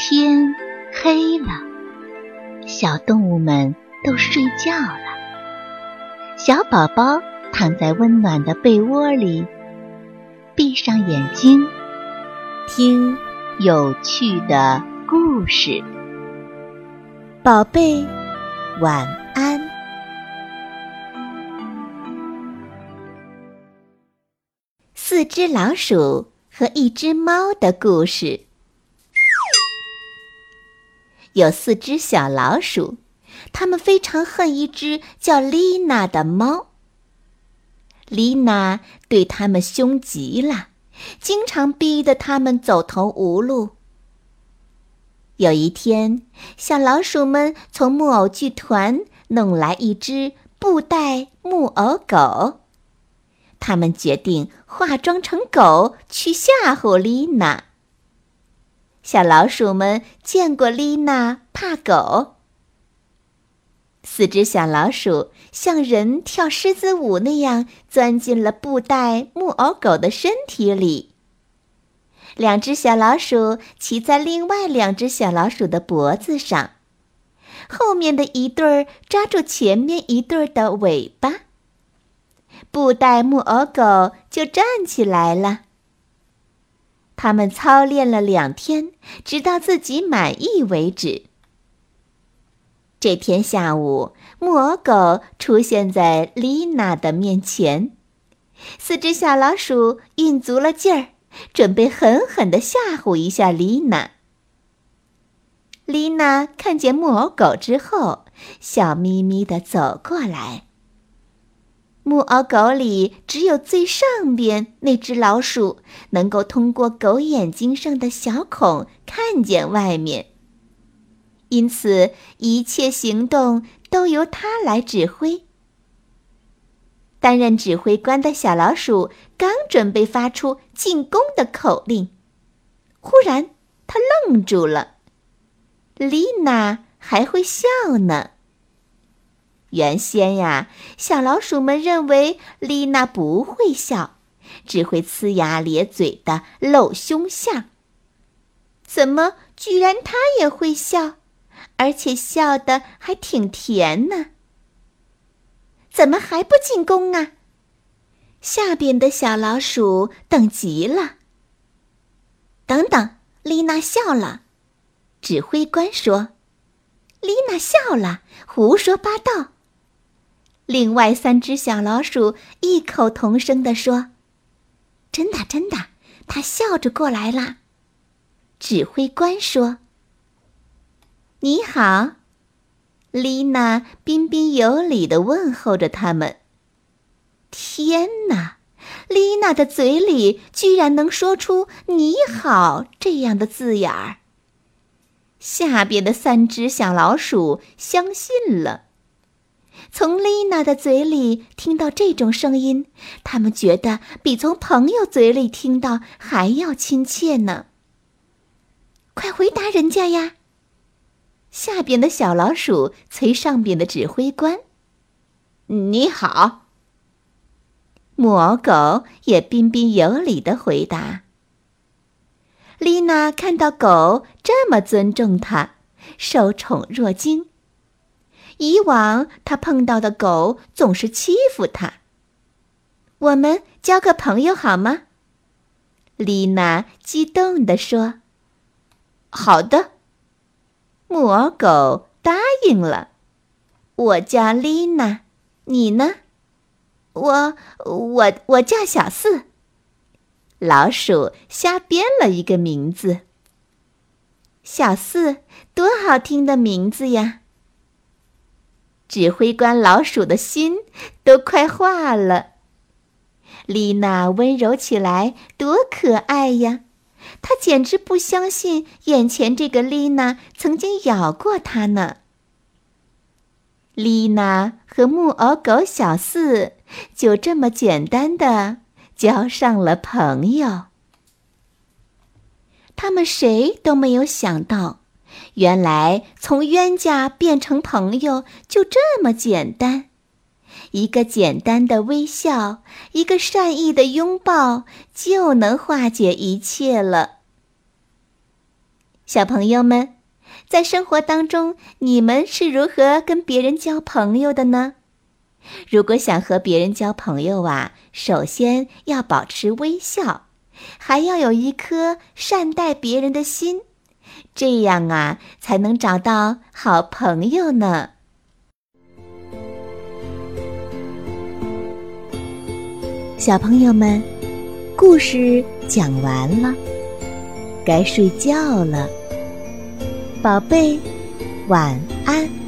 天黑了，小动物们都睡觉了。小宝宝躺在温暖的被窝里，闭上眼睛，听有趣的故事。宝贝，晚安。四只老鼠和一只猫的故事。有四只小老鼠，它们非常恨一只叫丽娜的猫。丽娜对它们凶极了，经常逼得它们走投无路。有一天，小老鼠们从木偶剧团弄来一只布袋木偶狗，他们决定化妆成狗去吓唬丽娜。小老鼠们见过丽娜，怕狗。四只小老鼠像人跳狮子舞那样钻进了布袋木偶狗的身体里。两只小老鼠骑在另外两只小老鼠的脖子上，后面的一对儿抓住前面一对儿的尾巴，布袋木偶狗就站起来了。他们操练了两天，直到自己满意为止。这天下午，木偶狗出现在丽娜的面前，四只小老鼠运足了劲儿，准备狠狠地吓唬一下丽娜。丽娜看见木偶狗之后，笑眯眯地走过来。木偶狗里只有最上边那只老鼠能够通过狗眼睛上的小孔看见外面，因此一切行动都由它来指挥。担任指挥官的小老鼠刚准备发出进攻的口令，忽然他愣住了。丽娜还会笑呢。原先呀，小老鼠们认为丽娜不会笑，只会呲牙咧嘴的露凶相。怎么居然她也会笑，而且笑得还挺甜呢？怎么还不进攻啊？下边的小老鼠等急了。等等，丽娜笑了。指挥官说：“丽娜笑了，胡说八道。”另外三只小老鼠异口同声地说：“真的，真的，他笑着过来了。”指挥官说：“你好。”丽娜彬彬有礼地问候着他们。天哪，丽娜的嘴里居然能说出“你好”这样的字眼儿。下边的三只小老鼠相信了。从丽娜的嘴里听到这种声音，他们觉得比从朋友嘴里听到还要亲切呢。快回答人家呀！下边的小老鼠催上边的指挥官：“你好。”木偶狗也彬彬有礼的回答。丽娜看到狗这么尊重她，受宠若惊。以往他碰到的狗总是欺负他。我们交个朋友好吗？丽娜激动地说：“好的。”木偶狗答应了。我叫丽娜，你呢？我我我叫小四。老鼠瞎编了一个名字。小四，多好听的名字呀！指挥官老鼠的心都快化了。丽娜温柔起来，多可爱呀！她简直不相信眼前这个丽娜曾经咬过她呢。丽娜和木偶狗小四就这么简单的交上了朋友。他们谁都没有想到。原来从冤家变成朋友就这么简单，一个简单的微笑，一个善意的拥抱，就能化解一切了。小朋友们，在生活当中，你们是如何跟别人交朋友的呢？如果想和别人交朋友啊，首先要保持微笑，还要有一颗善待别人的心，这样啊，才能找到好朋友呢。小朋友们，故事讲完了，该睡觉了。宝贝，晚安。